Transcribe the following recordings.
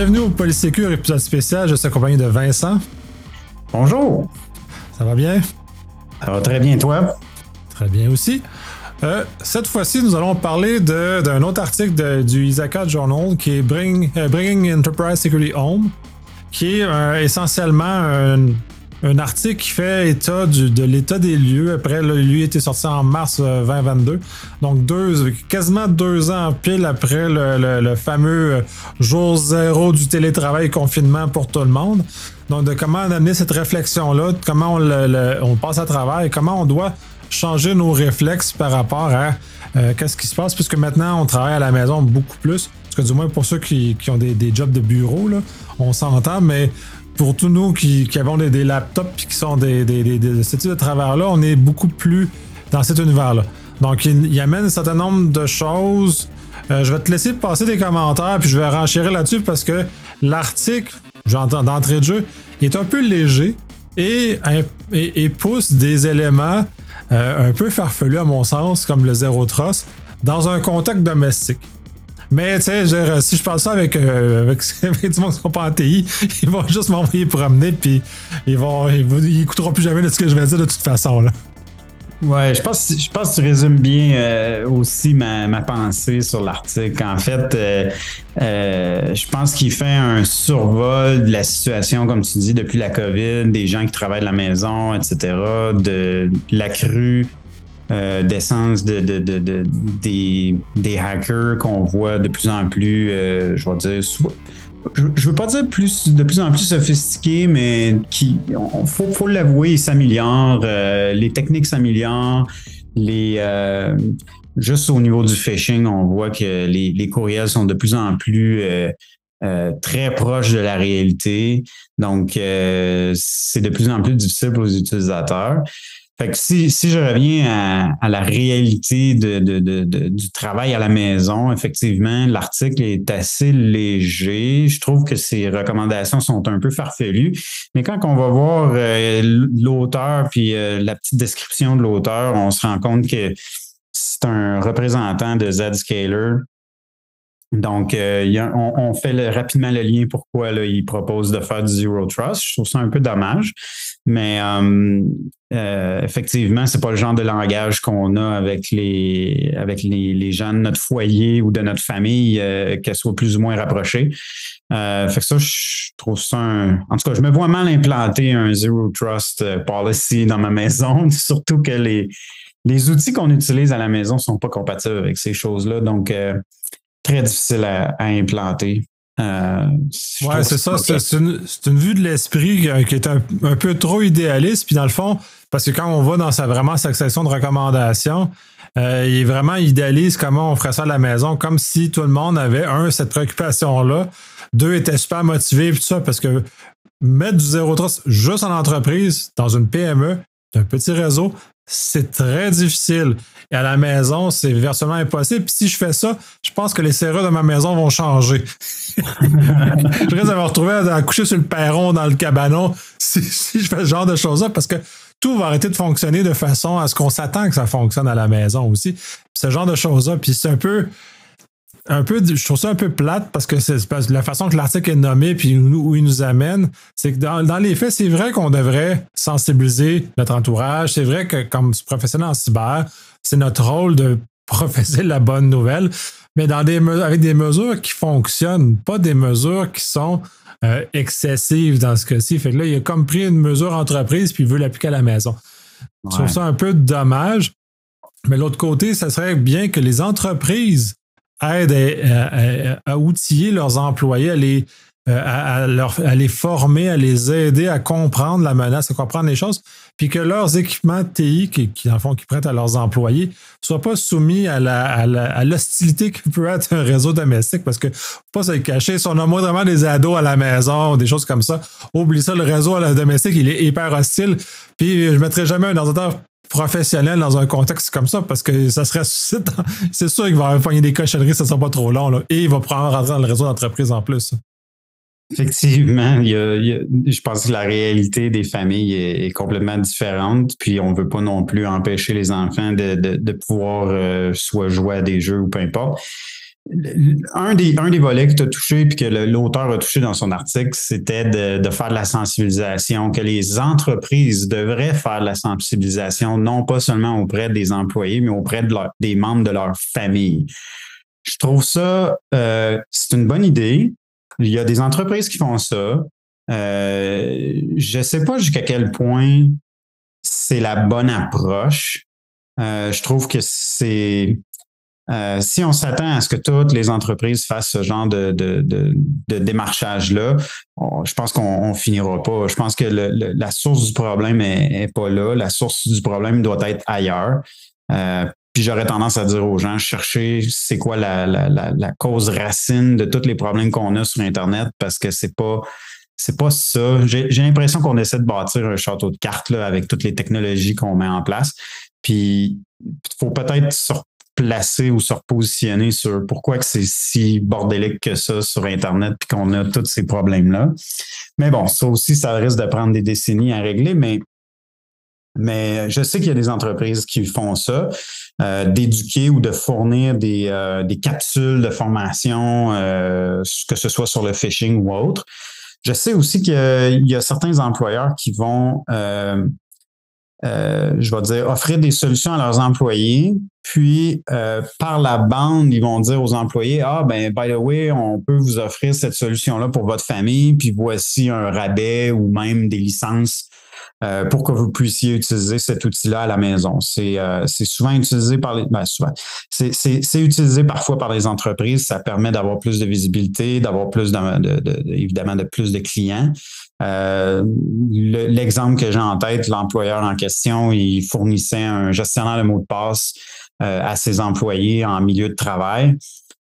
Bienvenue au Polysécure épisode spécial. Je suis accompagné de Vincent. Bonjour. Ça va bien? Ça va très bien, toi? Très bien aussi. Euh, cette fois-ci, nous allons parler d'un autre article du Isaka Journal qui est Bring, euh, Bringing Enterprise Security Home, qui est euh, essentiellement un, un article qui fait état de l'état des lieux. Après, lui était sorti en mars 2022. Euh, Donc, deux, quasiment deux ans pile après le, fameux euh, jour zéro du télétravail confinement pour tout le monde. Donc, de comment amener cette réflexion-là, comment on, passe à travers et comment on doit changer nos réflexes par rapport à euh, qu'est-ce qui se passe, puisque maintenant, on travaille à la maison beaucoup plus. Parce que du moins pour ceux qui, ont des, des, jobs de bureau, là, on s'entend, mais pour tous nous qui, avons des, laptops et qui sont des, ce type de travers-là, on est beaucoup plus dans cet univers-là. Donc, il, amène un certain nombre de choses. Euh, je vais te laisser passer des commentaires, puis je vais renchérir là-dessus parce que l'article, j'entends d'entrée de jeu, est un peu léger et, pousse des éléments euh, un peu farfelus à mon sens, comme le zéro trust, dans un contexte domestique. Mais tu sais, si je parle ça avec, euh, avec, du monde qui sont pas en TI, ils vont juste m'envoyer promener, puis ils vont, ils, écouteront plus jamais de ce que je vais dire de toute façon. Là. Ouais, je pense, je pense que tu résumes bien euh, aussi ma, ma, pensée sur l'article. En fait, euh, euh, je pense qu'il fait un survol de la situation, comme tu dis, depuis la COVID, des gens qui travaillent de la maison, etc., de la crue euh, d'essence de, de, de, des, des, hackers qu'on voit de plus en plus, euh, je vais dire, je, veux pas dire plus de plus en plus sophistiqués, mais qui, faut, faut l'avouer, ils s'améliorent, euh, les techniques s'améliorent, les juste au niveau du phishing, on voit que les, les courriels sont de plus en plus très proches de la réalité. Donc, c'est de plus en plus difficile pour les utilisateurs. Fait que si, je reviens à, la réalité du travail à la maison, effectivement, l'article est assez léger. Je trouve que ses recommandations sont un peu farfelues. Mais quand on va voir euh, l'auteur puis euh, la petite description de l'auteur, on se rend compte que c'est un représentant de Zscaler. Donc, euh, on, fait rapidement le lien pourquoi il propose de faire du Zero Trust. Je trouve ça un peu dommage. Mais euh, effectivement, c'est pas le genre de langage qu'on a avec les avec les, gens de notre foyer ou de notre famille, euh, qu'elles soient plus ou moins rapprochées. Euh, fait que ça, je trouve ça un... En tout cas, je me vois mal implanter un Zero Trust policy dans ma maison, surtout que les, les outils qu'on utilise à la maison sont pas compatibles avec ces choses-là. Donc, très difficile à implanter. Euh, ouais, c'est ça. C'est une, vue de l'esprit qui est un, peu trop idéaliste. Puis dans le fond, parce que quand on va dans sa vraiment sa section de recommandations, euh, il est vraiment idéaliste comment on ferait ça à la maison, comme si tout le monde avait, un, cette préoccupation-là, deux, était super motivé, puis tout ça, parce que mettre du zéro trust juste en entreprise, dans une PME, un petit réseau, c'est très difficile. Et à la maison, c'est versement impossible. Puis si je fais ça, je pense que les serrures de ma maison vont changer. je risque de me retrouver à, coucher sur le perron dans le cabanon si, je fais ce genre de choses-là parce que tout va arrêter de fonctionner de façon à ce qu'on s'attend que ça fonctionne à la maison aussi. ce genre de choses-là. Puis c'est un peu un peu, je trouve ça un peu plate parce que c'est la façon que l'article est nommé puis où, il nous amène, c'est que dans, les faits, c'est vrai qu'on devrait sensibiliser notre entourage. C'est vrai que comme professionnel en cyber, c'est notre rôle de professer la bonne nouvelle, mais dans des avec des mesures qui fonctionnent, pas des mesures qui sont euh, excessives dans ce cas-ci. Fait que là, il a comme pris une mesure entreprise puis il veut l'appliquer à la maison. Je trouve ça un peu dommage. Mais l'autre côté, ça serait bien que les entreprises aident à, outiller leurs employés, à les, euh, à, à, les former, à les aider à comprendre la menace, à comprendre les choses, puis que leurs équipements TI, qui, qui en font, qui prêtent à leurs employés, ne soient pas soumis à, la, à, l'hostilité que peut être un réseau domestique, parce que pas se cacher, si on a vraiment des ados à la maison, des choses comme ça, oublie ça, le réseau domestique, il est hyper hostile, puis je ne mettrai jamais un ordinateur professionnel dans un contexte comme ça parce que ça serait c'est sûr qu'il va avoir des cochonneries, ça sera pas trop long là, et il va prendre rentrer dans le réseau d'entreprise en plus. Effectivement, il y, a, je pense que la réalité des familles est, complètement différente. Puis on veut pas non plus empêcher les enfants de, de, pouvoir euh, soit jouer à des jeux ou peu importe. Un des, un des volets que tu as touché puis que l'auteur a touché dans son article, c'était de, faire de la sensibilisation, que les entreprises devraient faire de la sensibilisation, non pas seulement auprès des employés, mais auprès de des membres de leur famille. Je trouve ça, euh, c'est une bonne idée. Il y a des entreprises qui font ça. Euh, je ne sais pas jusqu'à quel point c'est la bonne approche. Euh, je trouve que c'est euh, si on s'attend à ce que toutes les entreprises fassent ce genre de, démarchage-là, je pense qu'on finira pas. Je pense que la source du problème est, pas là. La source du problème doit être ailleurs. Euh, puis j'aurais tendance à dire aux gens, chercher c'est quoi la, cause racine de tous les problèmes qu'on a sur Internet parce que c'est pas c'est pas ça. J'ai l'impression qu'on essaie de bâtir un château de cartes là, avec toutes les technologies qu'on met en place. Puis il faut peut-être placer ou se repositionner sur pourquoi que c'est si bordélique que ça sur Internet puis qu'on a tous ces problèmes-là. Mais bon, ça aussi, ça risque de prendre des décennies à régler, mais, mais je sais qu'il y a des entreprises qui font ça, euh, d'éduquer ou de fournir des, euh, des capsules de formation, euh, que ce soit sur le phishing ou autre. Je sais aussi qu'il y a certains employeurs qui vont euh, je vais dire, offrir des solutions à leurs employés. Puis, euh, par la bande, ils vont dire aux employés, ah, ben, by the way, on peut vous offrir cette solution-là pour votre famille, puis voici un rabais ou même des licences euh, pour que vous puissiez utiliser cet outil-là à la maison. C'est souvent utilisé par les... Ben, souvent. C'est utilisé parfois par les entreprises. Ça permet d'avoir plus de visibilité, d'avoir plus, de, évidemment, de plus de clients. Euh, l'exemple que j'ai en tête, l'employeur en question, il fournissait un gestionnaire de mots de passe euh, à ses employés en milieu de travail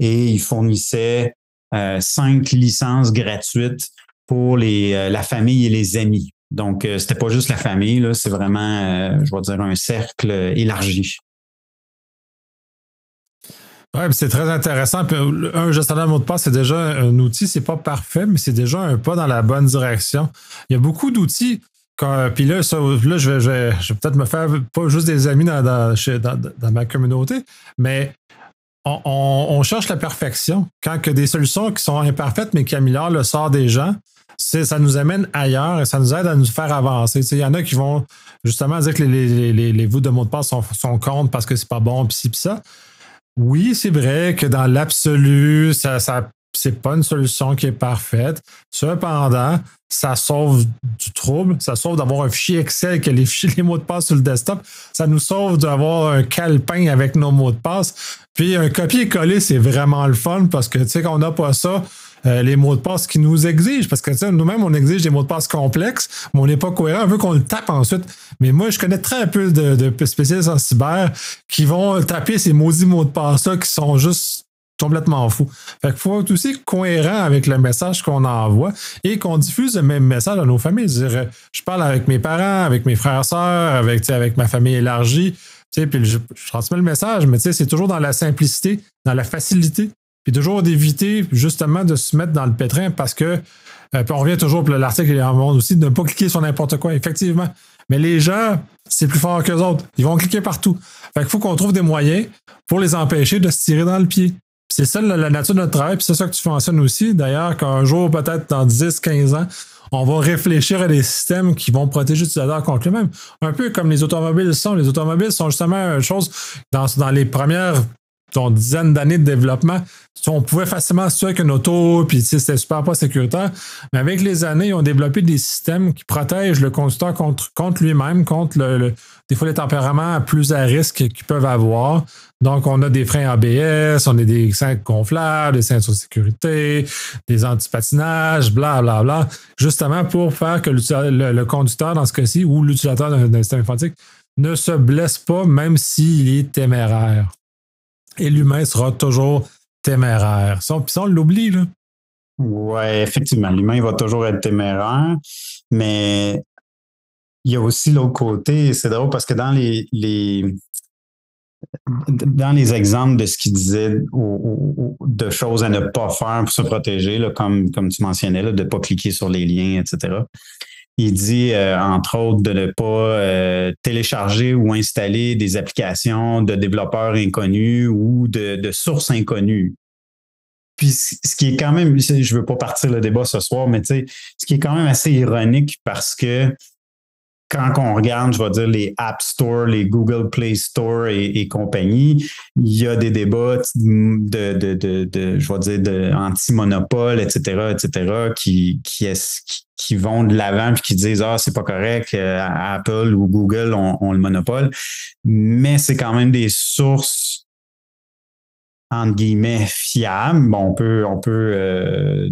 et il fournissait euh, cinq licences gratuites pour les, la famille et les amis. Donc, c'était pas juste la famille, c'est vraiment, je vais dire, un cercle élargi. Oui, c'est très intéressant. un gestionnaire de mot de passe, c'est déjà un outil, c'est pas parfait, mais c'est déjà un pas dans la bonne direction. Il y a beaucoup d'outils. Puis là, là, je vais, peut-être me faire pas juste des amis dans, ma communauté, mais on, cherche la perfection. Quand a des solutions qui sont imparfaites, mais qui améliorent le sort des gens, ça nous amène ailleurs et ça nous aide à nous faire avancer. Il y en a qui vont justement dire que les, les, les, voûtes de mots de passe sont, contre parce que c'est pas bon, puis ci, ça. Oui, c'est vrai que dans l'absolu, ça, ça c'est pas une solution qui est parfaite. Cependant, ça sauve du trouble, ça sauve d'avoir un fichier Excel que les fichiers, les mots de passe sur le desktop, ça nous sauve d'avoir un calepin avec nos mots de passe. Puis un copier-coller, c'est vraiment le fun parce que tu sais qu'on n'a pas ça, euh, les mots de passe qui nous exigent. Parce que nous-mêmes, on exige des mots de passe complexes, mais on n'est pas cohérent. On veut qu'on le tape ensuite. Mais moi, je connais très peu de, spécialistes en cyber qui vont taper ces maudits mots de passe-là qui sont juste complètement fous. Fait qu'il faut être aussi cohérent avec le message qu'on envoie et qu'on diffuse le même message à nos familles. Je, parle avec mes parents, avec mes frères et sœurs, avec, ma famille élargie. Puis je, transmets le message, mais c'est toujours dans la simplicité, dans la facilité. Puis toujours d'éviter justement de se mettre dans le pétrin parce que, euh, puis on revient toujours, pour l'article il en monde aussi, de ne pas cliquer sur n'importe quoi, effectivement. Mais les gens, c'est plus fort qu'eux autres. Ils vont cliquer partout. Fait qu'il faut qu'on trouve des moyens pour les empêcher de se tirer dans le pied. C'est ça la, nature de notre travail, puis c'est ça que tu mentionnes aussi. D'ailleurs, qu'un jour, peut-être dans 10, 15 ans, on va réfléchir à des systèmes qui vont protéger l'utilisateur contre lui-même. Un peu comme les automobiles sont. Les automobiles sont justement une chose dans, dans les premières ton dizaines d'années de développement, on pouvait facilement se tuer avec une auto, puis c'était super pas sécuritaire. Mais avec les années, ils ont développé des systèmes qui protègent le conducteur contre, lui-même, contre le, des fois les tempéraments plus à risque qu'ils peuvent avoir. Donc, on a des freins ABS, on a des cintres gonflables, des ceintures de sécurité, des antipatinages, bla, bla, bla, justement pour faire que le, le conducteur, dans ce cas-ci, ou l'utilisateur d'un système informatique, ne se blesse pas, même s'il est téméraire et l'humain sera toujours téméraire. Puis ça, on l'oublie, là. Oui, effectivement, l'humain va toujours être téméraire, mais il y a aussi l'autre côté, c'est drôle parce que dans les, dans les exemples de ce qu'il disait de choses à ne pas faire pour se protéger, là, comme, comme tu mentionnais, de ne pas cliquer sur les liens, etc. Il dit, euh, entre autres, de ne pas euh, télécharger ou installer des applications de développeurs inconnus ou de, sources inconnues. puis ce qui est quand même, je veux pas partir le débat ce soir, mais ce qui est quand même assez ironique parce que quand on regarde, je vais dire, les App Store, les Google Play Store et, compagnie, il y a des débats de, de, de, de je vais dire, de anti-monopole, etc., etc., qui, qui, vont de l'avant et qui disent Ah, c'est pas correct, euh, Apple ou Google ont le monopole. Mais c'est quand même des sources entre guillemets, fiable. Bon, on peut, on peut euh,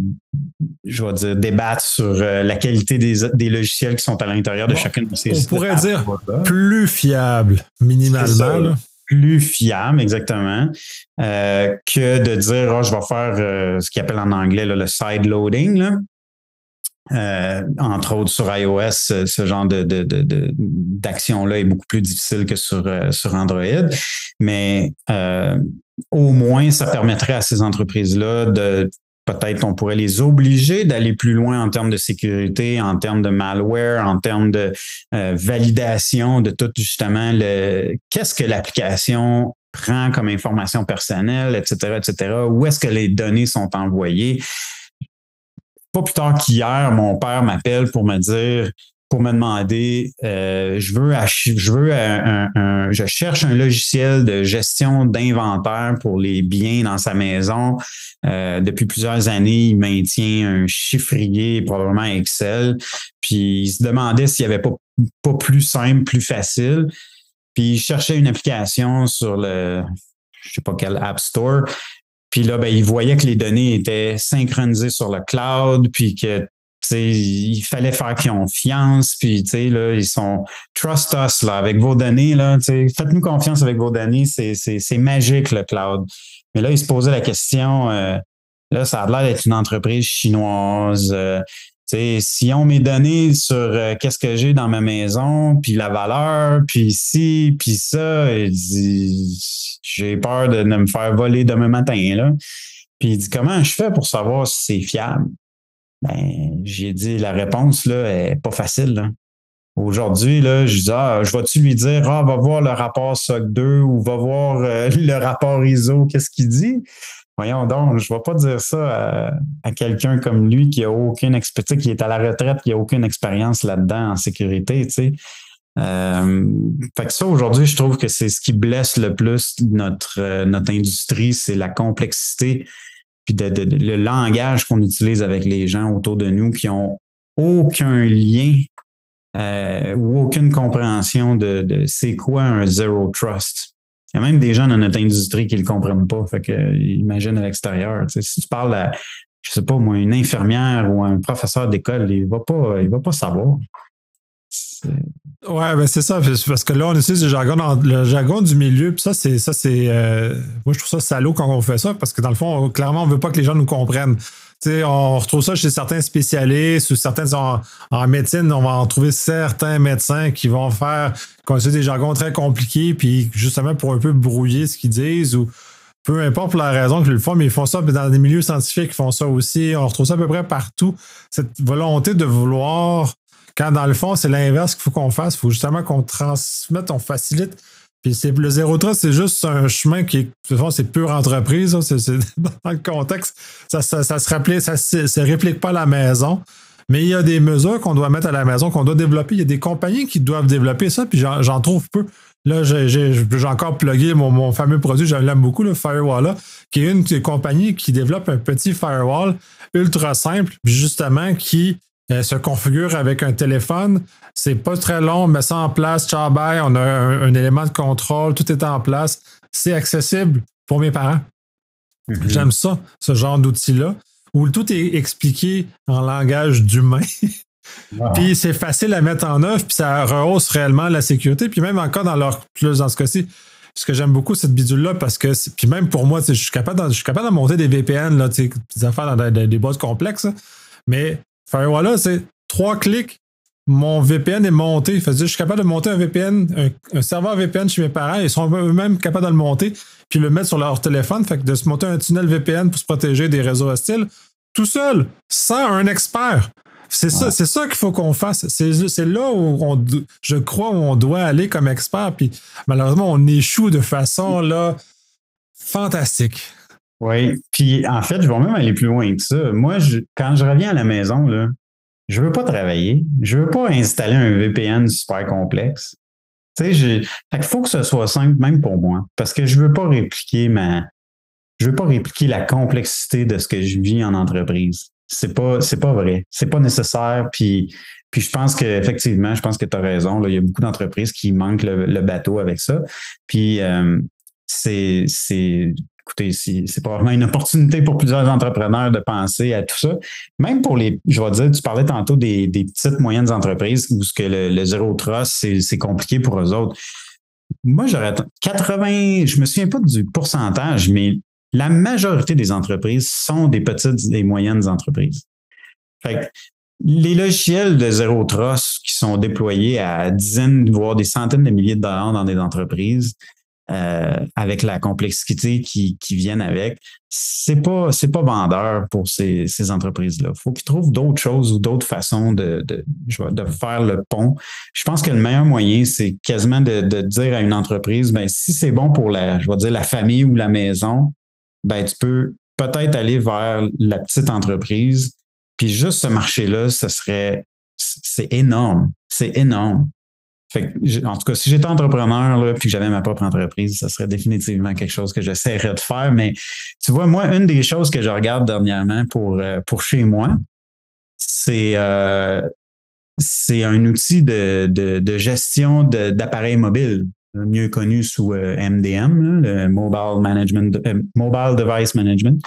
je vais dire, débattre sur euh, la qualité des, logiciels qui sont à l'intérieur de chacun de ces On pourrait dire plus fiable, minimalement. Plus fiable, exactement, euh, que de dire, oh, je vais faire ce qu'ils appellent en anglais le side loading. Entre autres sur iOS, ce genre de, d'action-là est beaucoup plus difficile que sur, sur Android. Mais au moins, ça permettrait à ces entreprises-là de peut-être on pourrait les obliger d'aller plus loin en termes de sécurité, en termes de malware, en termes de euh, validation de tout justement le qu'est-ce que l'application prend comme information personnelle, etc., etc. Où est-ce que les données sont envoyées? Pas plus tard qu'hier, mon père m'appelle pour me dire pour me demander, euh, je veux, je veux un, je cherche un logiciel de gestion d'inventaire pour les biens dans sa maison. Euh, depuis plusieurs années, il maintient un chiffrier, probablement Excel. Puis il se demandait s'il n'y avait pas, pas plus simple, plus facile. Puis il cherchait une application sur le, je sais pas quel App Store. Puis là, ben, il voyait que les données étaient synchronisées sur le cloud, puis que il fallait faire confiance, puis là, ils sont trust us là, avec vos données, faites-nous confiance avec vos données, c'est magique le cloud. Mais là, ils se posaient la question, euh, là, ça a l'air d'être une entreprise chinoise. Euh, si on mes données sur euh, qu'est-ce que j'ai dans ma maison, puis la valeur, puis ci, puis ça, j'ai peur de, me faire voler demain matin. Puis il dit comment je fais pour savoir si c'est fiable? Ben, j'ai dit la réponse là est pas facile. Aujourd'hui, là, je dis ah, je vais-tu lui dire Ah, va voir le rapport SOC 2 ou va voir euh, le rapport ISO, qu'est-ce qu'il dit? Voyons donc, je ne vais pas dire ça à, quelqu'un comme lui qui a aucune expertise, qui est à la retraite, qui a aucune expérience là-dedans en sécurité. Euh, fait que ça, aujourd'hui, je trouve que c'est ce qui blesse le plus notre, euh, industrie, c'est la complexité puis le langage qu'on utilise avec les gens autour de nous qui ont aucun lien euh, ou aucune compréhension de, c'est quoi un zero trust. Il y a même des gens dans notre industrie qui ne le comprennent pas. Fait que imagine à l'extérieur. si tu parles à, je sais pas moi, une infirmière ou un professeur d'école, il va pas, il va pas savoir. Ouais, ben c'est ça, parce que là, on utilise le jargon, le jargon du milieu, puis ça, c'est ça, c'est. Euh, moi, je trouve ça salaud quand on fait ça, parce que dans le fond, clairement, on veut pas que les gens nous comprennent. On retrouve ça chez certains spécialistes ou certains en, médecine, on va en trouver certains médecins qui vont faire qu'on des jargons très compliqués, puis justement pour un peu brouiller ce qu'ils disent ou peu importe pour la raison qu'ils le font, mais ils font ça dans des milieux scientifiques, ils font ça aussi. On retrouve ça à peu près partout. Cette volonté de vouloir quand dans le fond, c'est l'inverse qu'il faut qu'on fasse. Il faut justement qu'on transmette, on facilite. Puis c'est, le zéro trust, c'est juste un chemin qui est, de toute c'est pure entreprise. C'est, dans le contexte, ça, ça, se rappelait, ça réplique pas à la maison. Mais il y a des mesures qu'on doit mettre à la maison, qu'on doit développer. Il y a des compagnies qui doivent développer ça, puis j'en, trouve peu. Là, j'ai, j'ai, encore plugué mon, mon, fameux produit, je l'aime beaucoup, le Firewall, qui est une des compagnies qui développe un petit firewall ultra simple, justement, qui euh, se configure avec un téléphone. C'est pas très long, on met ça en place, ciao bye, on a un, élément de contrôle, tout est en place. C'est accessible pour mes parents. Mhm. J'aime ça, ce genre d'outil-là, où tout est expliqué en langage d'humain. Puis c'est facile à mettre en œuvre, puis ça rehausse réellement la sécurité. Puis même encore dans leur plus dans ce cas-ci, ce que j'aime beaucoup cette bidule-là, parce que puis même pour moi, je suis capable de, je suis capable de monter des VPN, là, des affaires dans des, des boîtes complexes, mais Firewall, c'est trois clics, mon VPN est monté. Fait je suis capable de monter un VPN, un, serveur VPN chez mes parents. Ils sont eux-mêmes capables de le monter, puis le mettre sur leur téléphone. Fait que de se monter un tunnel VPN pour se protéger des réseaux hostiles, tout seul, sans un expert. C'est ça, c'est ça qu'il faut qu'on fasse. C'est là où je crois où on doit aller comme expert. Puis malheureusement, on échoue de façon là fantastique. Oui, puis en fait, je vais même aller plus loin que ça. Moi, quand je reviens à la maison, là, je veux pas travailler. Je veux pas installer un VPN super complexe. Tu sais, il faut que ce soit simple même pour moi parce que je veux pas répliquer ma, je veux pas répliquer la complexité de ce que je vis en entreprise. C'est pas, c'est pas vrai. C'est pas nécessaire. Puis, puis je pense qu'effectivement, je pense que tu as raison. Il y a beaucoup d'entreprises qui manquent le, bateau avec ça. Puis euh, c'est, c'est, écoutez, c'est probablement une opportunité pour plusieurs entrepreneurs de penser à tout ça. Même pour les, je vais dire, tu parlais tantôt des, petites, moyennes entreprises où ce que le, zéro trust, c'est compliqué pour eux autres. Moi, j'aurais 80, je me souviens pas du pourcentage, mais la majorité des entreprises sont des petites et moyennes entreprises. Fait les logiciels de zéro trust qui sont déployés à dizaines, voire des centaines de milliers de dollars dans des entreprises, euh, avec la complexité qui, qui viennent avec, c'est pas c'est pas vendeur pour ces, ces entreprises-là. Il faut qu'ils trouvent d'autres choses ou d'autres façons de, de, faire le pont. Je pense que le meilleur moyen, c'est quasiment de, de dire à une entreprise, ben si c'est bon pour la, je vais dire la famille ou la maison, ben tu peux peut-être aller vers la petite entreprise. Puis juste ce marché-là, ce serait c'est énorme. C'est énorme. Fait en tout cas, si j'étais entrepreneur là, puis que j'avais ma propre entreprise, ça serait définitivement quelque chose que j'essaierais de faire. Mais tu vois, moi, une des choses que je regarde dernièrement pour, euh, pour chez moi, c'est euh, c'est un outil de, de, gestion d'appareils mobiles, mieux connu sous MDM, euh, le Mobile Management, Mobile Device Management.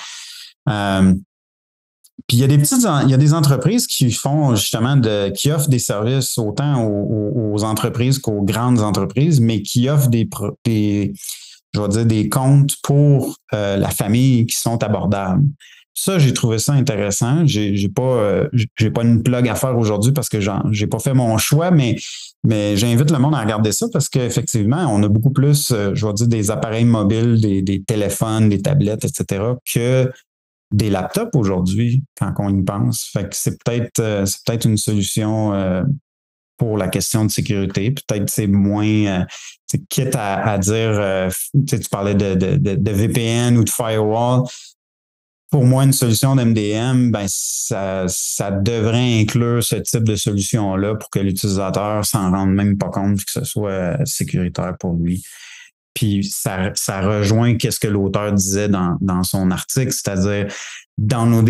Puis il y a des petites, il y a des entreprises qui font justement qui offrent des services autant aux, entreprises qu'aux grandes entreprises, mais qui offrent des, je vais dire des comptes pour euh, la famille qui sont abordables. Ça, j'ai trouvé ça intéressant. J'ai, j'ai pas, euh, j'ai pas une plug à faire aujourd'hui parce que j'ai pas fait mon choix, mais mais j'invite le monde à regarder ça parce qu'effectivement, on a beaucoup plus, euh, je vais dire, des appareils mobiles, des, des téléphones, des tablettes, etc., que des laptops aujourd'hui quand on y pense. Fait que c'est peut-être euh, c'est peut-être une solution euh, pour la question de sécurité. Peut-être c'est moins euh, quitte à, dire tu parlais de, de, VPN ou de firewall. Pour moi, une solution d'MDM, ben ça, ça devrait inclure ce type de solution-là pour que l'utilisateur s'en rende même pas compte que ce soit sécuritaire pour lui. Puis ça, ça rejoint qu'est-ce que l'auteur disait dans, dans son article, c'est-à-dire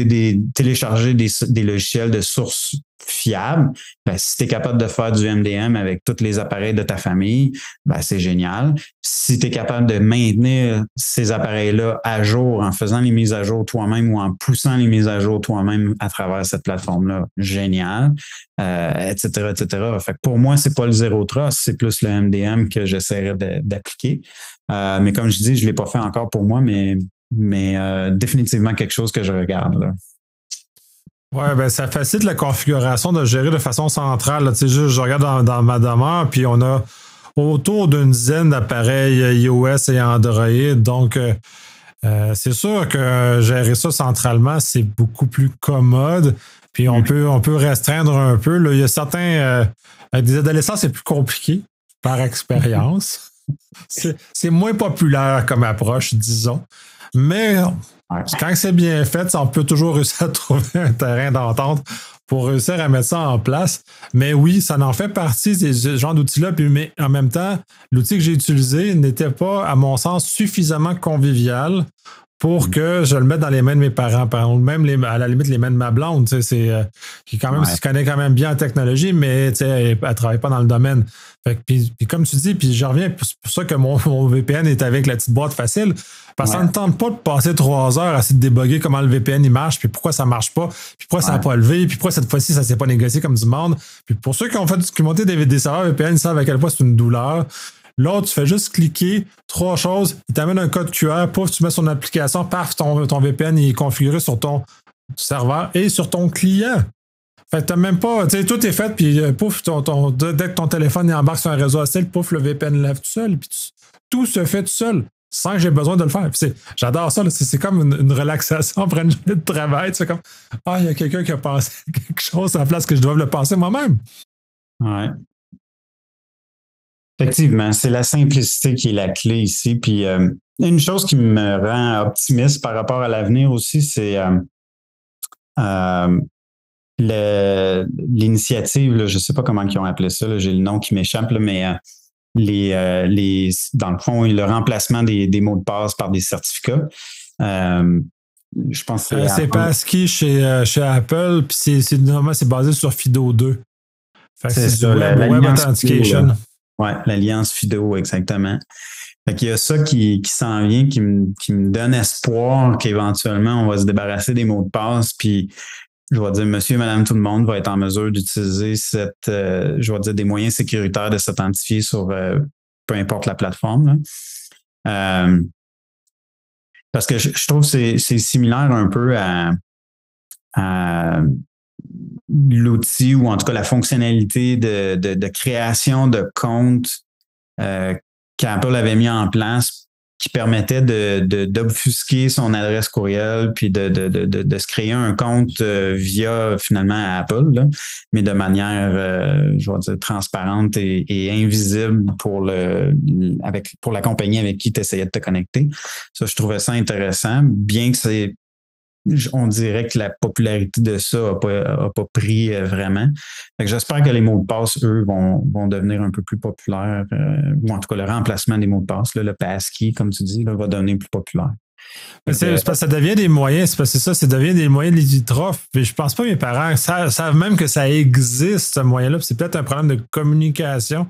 des, télécharger des, des logiciels de sources fiables. Ben, si tu es capable de faire du MDM avec tous les appareils de ta famille, ben, c'est génial. Si tu es capable de maintenir ces appareils-là à jour en faisant les mises à jour toi-même ou en poussant les mises à jour toi-même à travers cette plateforme-là, génial, euh, etc., etc. Fait pour moi, c'est pas le zéro trust, c'est plus le MDM que j'essaierais d'appliquer. Euh, mais comme je dis, je l'ai pas fait encore pour moi, mais mais euh, définitivement quelque chose que je regarde. Là. Ouais, ben ça facilite la configuration de gérer de façon centrale. Tu sais, je, regarde dans, ma demeure, puis on a autour d'une dizaine d'appareils iOS et Android. Donc, euh, euh, c'est sûr que gérer ça centralement, c'est beaucoup plus commode. Puis on, peut, on peut restreindre un peu. Là. Il y a certains. avec des adolescents, c'est plus compliqué par expérience. c'est moins populaire comme approche, disons. Mais quand c'est bien fait, on peut toujours réussir à trouver un terrain d'entente pour réussir à mettre ça en place. Mais oui, ça en fait partie des genres d'outils-là. Mais en même temps, l'outil que j'ai utilisé n'était pas, à mon sens, suffisamment convivial pour que je le mette dans les mains de mes parents, par exemple, même à la limite les mains de ma blonde, c'est euh, qui quand même connaît quand même bien la technologie, mais elle ne travaille pas dans le domaine. puis, comme tu dis, puis je reviens, c'est pour ça que mon, VPN est avec la petite boîte facile. Parce que ça ne tente pas de passer trois heures à essayer de déboguer comment le VPN il marche, puis pourquoi ça marche pas, puis pourquoi ça n'a pas levé, puis pourquoi cette fois-ci ça s'est pas négocié comme du monde. Puis pour ceux qui ont fait qui ont monté des, des serveurs VPN, ils savent à quel point c'est une douleur. L'autre, tu fais juste cliquer, trois choses, il t'amène un code QR, pouf, tu mets son application, paf, ton, ton VPN est configuré sur ton serveur et sur ton client. Fait que t'as même pas, tu sais, tout est fait, puis euh, pouf, ton, ton, dès que ton téléphone est embarqué sur un réseau ACL, pouf, le VPN lève tout seul, puis tout se fait tout seul, sans que j'ai besoin de le faire. J'adore ça, c'est comme une, relaxation après une journée de travail. C'est comme, ah, il y a quelqu'un qui a pensé quelque chose à la place que je dois le penser moi-même. Ouais. Effectivement, c'est la simplicité qui est la clé ici. Puis, euh, une chose qui me rend optimiste par rapport à l'avenir aussi, c'est l'initiative, je ne sais pas comment ils ont appelé ça, j'ai le nom qui m'échappe, mais les, les, dans le fond, le remplacement des, des mots de passe par des certificats. je pense que c'est Passkey chez, chez Apple, puis c'est normalement c'est basé sur FIDO 2. C'est ça, l'Alliance FIDO. Oui, l'Alliance FIDO, exactement. Fait il y a ça qui, qui s'en vient, qui me, qui me donne espoir qu'éventuellement, on va se débarrasser des mots de passe, puis je vais dire, monsieur, madame, tout le monde va être en mesure d'utiliser cette, euh, je dire, des moyens sécuritaires de s'authentifier sur euh, peu importe la plateforme. Euh, parce que je, trouve que c'est similaire un peu à, à l'outil ou en tout cas la fonctionnalité de, création de compte euh, qu'Apple avait mis en place qui permettait d'obfusquer son adresse courriel puis de, se créer un compte euh, via finalement Apple, mais de manière, euh, je vais dire, transparente et, invisible pour le avec pour la compagnie avec qui tu essayais de te connecter. Ça, je trouvais ça intéressant, bien que c'est on dirait que la popularité de ça n'a pas, pas pris euh, vraiment. J'espère que les mots de passe, eux, vont, vont devenir un peu plus populaires, euh, ou en tout cas le remplacement des mots de passe, le passkey, comme tu dis, va devenir plus populaire. C'est parce que ça devient des moyens, c'est parce que ça, ça devient des moyens limitrophes. Je pense pas que mes parents savent, même que ça existe, ce moyen-là. C'est peut-être un problème de communication,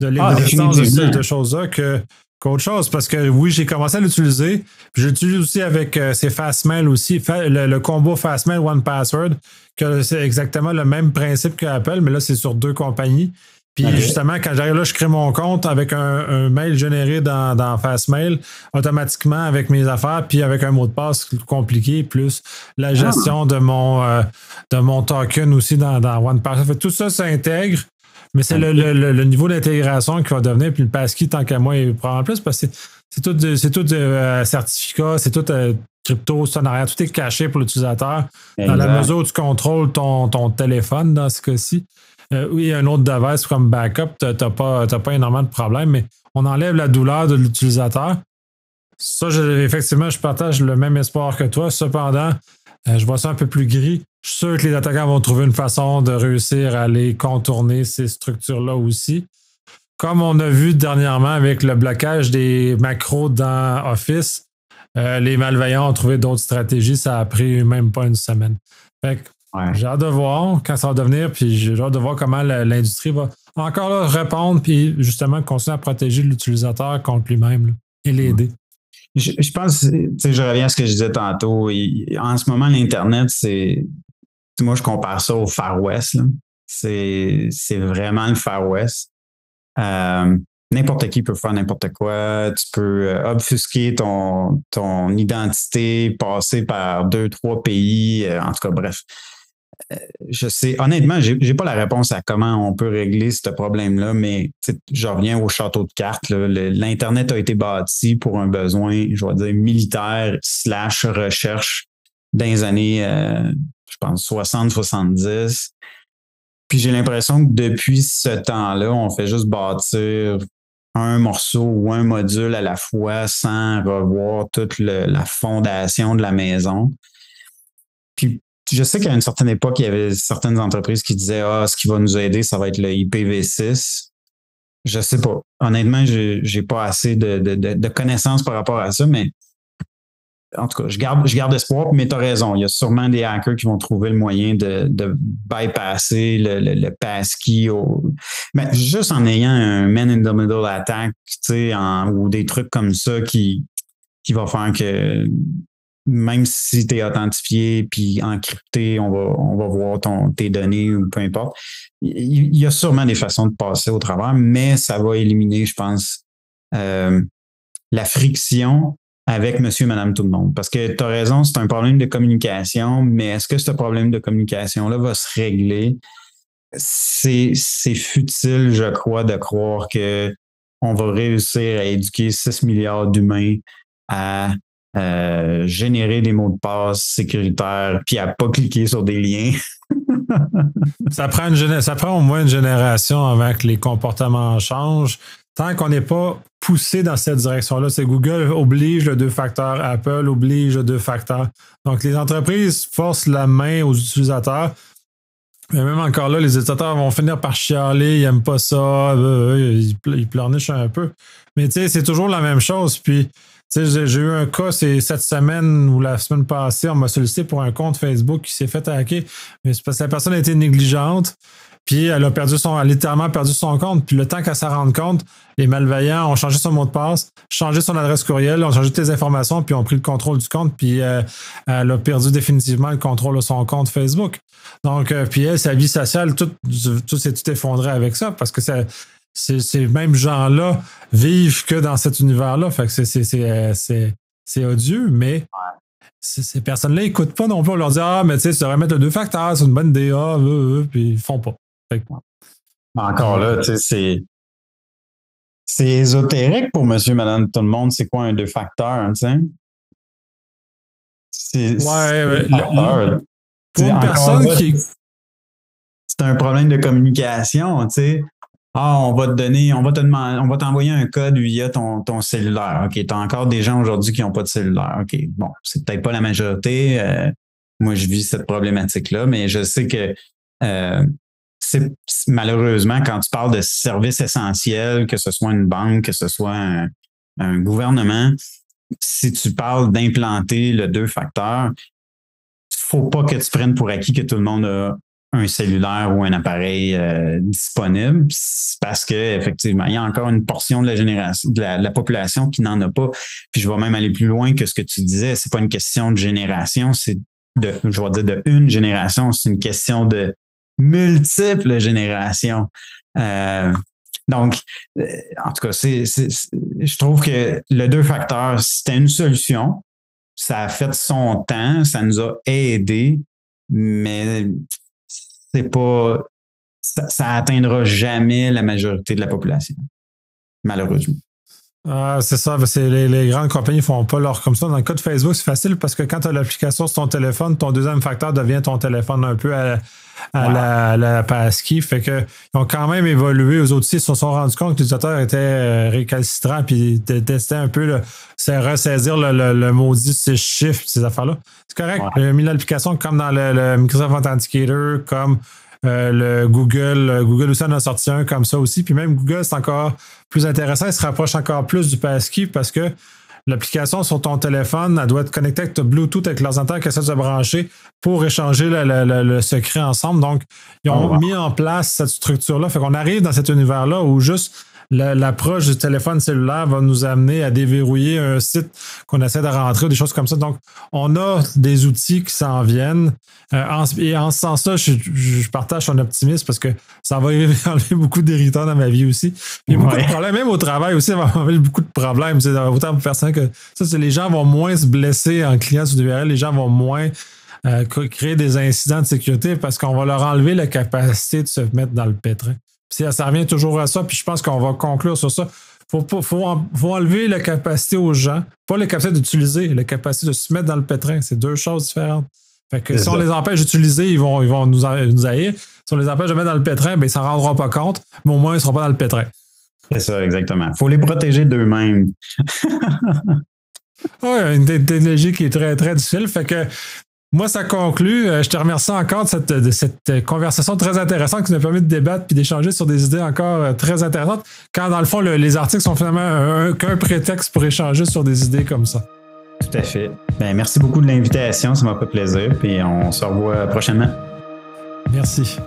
de ah, l'existence de choses-là que qu'autre chose parce que oui, j'ai commencé à l'utiliser. Je l'utilise aussi avec euh, ces Fastmail aussi, le, combo Fastmail One Password, que c'est exactement le même principe que Apple, mais là, c'est sur deux compagnies. Puis justement, quand j'arrive là, je crée mon compte avec un, mail généré dans, dans, Fastmail, automatiquement avec mes affaires, puis avec un mot de passe compliqué, plus la ah. gestion de mon euh, de mon token aussi dans, dans OnePassword. Tout ça s'intègre. Mais c'est le, niveau d'intégration qui va devenir, puis le passkey, tant qu'à moi, il prend en plus, parce que c'est tout, c'est tout euh, certificat, c'est tout euh, crypto, ça tout est caché pour l'utilisateur. Dans la mesure où tu contrôles ton, ton téléphone, dans ce cas-ci. Euh, oui, un autre device comme backup, tu n'as pas, pas énormément de problèmes, mais on enlève la douleur de l'utilisateur. Ça, effectivement, je partage le même espoir que toi. Cependant, je vois ça un peu plus gris. Je suis sûr que les attaquants vont trouver une façon de réussir à aller contourner ces structures-là aussi. Comme on a vu dernièrement avec le blocage des macros dans Office, euh, les malveillants ont trouvé d'autres stratégies. Ça a pris même pas une semaine. J'ai hâte de voir quand ça va devenir, puis j'ai hâte de voir comment l'industrie va encore répondre, puis justement continuer à protéger l'utilisateur contre lui-même et l'aider. Je, je, pense, je reviens à ce que je disais tantôt. en ce moment, l'Internet, c'est moi, je compare ça au Far West. C'est, vraiment le Far West. Euh, n'importe qui peut faire n'importe quoi. Tu peux euh, obfusquer ton, ton identité, passer par deux, trois pays. Euh, en tout cas, bref. je sais, honnêtement, j'ai, n'ai pas la réponse à comment on peut régler ce problème-là, mais je reviens au château de cartes. L'Internet a été bâti pour un besoin, je vais dire, militaire slash recherche dans les années je pense, 60, 70. Puis j'ai l'impression que depuis ce temps-là, on fait juste bâtir un morceau ou un module à la fois sans revoir toute la fondation de la maison. Puis je sais qu'à une certaine époque, il y avait certaines entreprises qui disaient Ah, ce qui va nous aider, ça va être le IPv6. Je sais pas. Honnêtement, j'ai, j'ai pas assez de, de connaissances par rapport à ça, mais en tout cas, je garde, je garde espoir, mais tu as raison. Il y a sûrement des hackers qui vont trouver le moyen de, de bypasser le, le, le passkey. Mais juste en ayant un man in the middle attack, sais, ou des trucs comme ça qui, qui va faire que même si tu es authentifié puis encrypté, on va, on va voir ton, tes données ou peu importe. Il, y a sûrement des façons de passer au travers, mais ça va éliminer, je pense, euh, la friction avec monsieur, madame, tout le monde. Parce que tu as raison, c'est un problème de communication, mais est-ce que ce problème de communication-là va se régler? C'est, futile, je crois, de croire que on va réussir à éduquer 6 milliards d'humains à euh, générer des mots de passe sécuritaires puis à pas cliquer sur des liens. ça, prend une, ça prend au moins une génération avant que les comportements changent. Tant qu'on n'est pas pousser dans cette direction-là. C'est Google oblige le deux facteurs, Apple oblige le deux facteurs. Donc, les entreprises forcent la main aux utilisateurs. Mais même encore là, les utilisateurs vont finir par chialer, ils n'aiment pas ça, euh, euh, ils, pleurnichent un peu. Mais tu sais, c'est toujours la même chose. Puis, tu sais, j'ai eu un cas, cette semaine ou la semaine passée, on m'a sollicité pour un compte Facebook qui s'est fait hacker. Mais c'est parce que la personne a été négligente. Puis elle a perdu son, littéralement perdu son compte. Puis le temps qu'elle s'en rende compte, les malveillants ont changé son mot de passe, changé son adresse courriel, ont changé toutes les informations, puis ont pris le contrôle du compte. Puis euh, elle a perdu définitivement le contrôle de son compte Facebook. Donc, euh, puis elle, sa vie sociale, tout, tout s'est tout effondré avec ça parce que ces mêmes gens-là vivent que dans cet univers-là. Fait que c'est odieux, mais ces personnes-là n'écoutent pas non plus. On leur dit Ah, mais tu sais, tu devrais mettre le deux facteurs, c'est une bonne idée, ah, puis ils font pas. Encore là, tu sais, c'est. C'est ésotérique pour monsieur, madame, tout le monde. C'est quoi un deux facteurs, tu sais? C'est. Ouais, pour une personne qui. C'est un problème de communication, tu sais. Ah, on va te donner, on va te demander, on va t'envoyer un code via ton, ton cellulaire. OK, tu as encore des gens aujourd'hui qui n'ont pas de cellulaire. OK, bon, c'est peut-être pas la majorité. Euh, moi, je vis cette problématique-là, mais je sais que euh, malheureusement, quand tu parles de services essentiels, que ce soit une banque, que ce soit un, gouvernement, si tu parles d'implanter le deux facteurs, faut pas que tu prennes pour acquis que tout le monde a un cellulaire ou un appareil euh, disponible. Parce que effectivement il y a encore une portion de la génération de la, population qui n'en a pas. Puis je vais même aller plus loin que ce que tu disais. C'est pas une question de génération c'est de je vais dire de une génération. C'est une question de multiples générations euh, donc euh, en tout cas je trouve que le deux facteurs c'était une solution ça a fait son temps ça nous a aidé mais c'est pas. Ça, ça atteindra jamais la majorité de la population, malheureusement. Ah, c'est ça, les, les, grandes compagnies font pas leur comme ça. Dans le cas de Facebook, c'est facile parce que quand tu as l'application sur ton téléphone, ton deuxième facteur devient ton téléphone un peu à, la, la passkey. Fait que ils ont quand même évolué. Aux autres ils se sont rendus compte que l'utilisateur était euh, récalcitrant puis testaient un peu c'est ressaisir le, le, maudit ces chiffres, ces affaires-là. C'est correct. Ils ont mis l'application comme dans le, Microsoft Authenticator, comme le Google. Google aussi en a sorti un comme ça aussi. Puis même Google, c'est encore plus intéressant. Il se rapproche encore plus du passkey parce que l'application sur ton téléphone, elle doit être connectée avec ton Bluetooth avec l'ordinateur qui essaie de brancher pour échanger le, secret ensemble. Donc, ils ont oh, mis en place cette structure-là. Fait qu'on arrive dans cet univers-là où juste l'approche du téléphone cellulaire va nous amener à déverrouiller un site qu'on essaie de rentrer, des choses comme ça. Donc, on a des outils qui s'en viennent. Euh, et en ce sens-là, je, partage son optimisme parce que ça va enlever beaucoup d'héritants dans ma vie aussi. Il y a beaucoup de problèmes, même au travail aussi, ça va enlever beaucoup de problèmes. C'est autant pour personne que ça, c'est les gens vont moins se blesser en client sur URL, les gens vont moins euh, créer des incidents de sécurité parce qu'on va leur enlever la capacité de se mettre dans le pétrin. Ça revient toujours à ça, puis je pense qu'on va conclure sur ça. Il faut, faut, enlever la capacité aux gens, pas la capacité d'utiliser, la capacité de se mettre dans le pétrin. C'est deux choses différentes. Fait que si on les empêche d'utiliser, ils vont, ils vont nous, nous haïr. Si on les empêche de mettre dans le pétrin, ben, ils s'en rendront pas compte, mais au moins, ils ne seront pas dans le pétrin. C'est ça, exactement. Il faut les protéger d'eux-mêmes. oui, une technologie qui est très, très difficile. Fait que moi, ça conclut. Euh, je te remercie encore de cette, conversation très intéressante qui nous a permis de débattre puis d'échanger sur des idées encore euh, très intéressantes, quand dans le fond, les articles sont finalement qu'un prétexte pour échanger sur des idées comme ça. Tout à fait. Ben, merci beaucoup de l'invitation. Ça m'a fait plaisir. Puis on se revoit prochainement. Merci.